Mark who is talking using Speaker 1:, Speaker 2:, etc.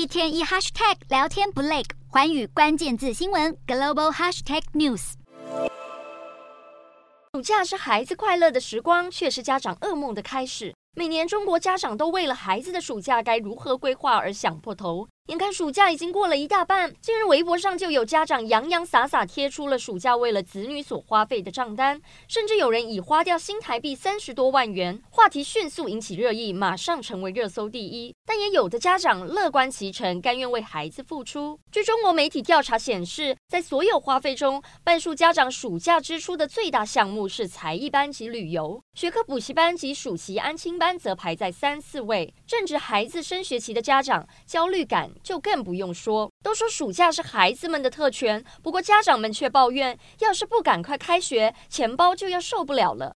Speaker 1: 一天一 hashtag 聊天不累，环宇关键字新闻 global hashtag news。
Speaker 2: 暑假是孩子快乐的时光，却是家长噩梦的开始。每年中国家长都为了孩子的暑假该如何规划而想破头。眼看暑假已经过了一大半，近日微博上就有家长洋洋洒洒贴出了暑假为了子女所花费的账单，甚至有人已花掉新台币三十多万元，话题迅速引起热议，马上成为热搜第一。但也有的家长乐观其成，甘愿为孩子付出。据中国媒体调查显示，在所有花费中，半数家长暑假支出的最大项目是才艺班及旅游，学科补习班及暑期安亲班则排在三四位。正值孩子升学期的家长，焦虑感。就更不用说，都说暑假是孩子们的特权，不过家长们却抱怨，要是不赶快开学，钱包就要受不了了。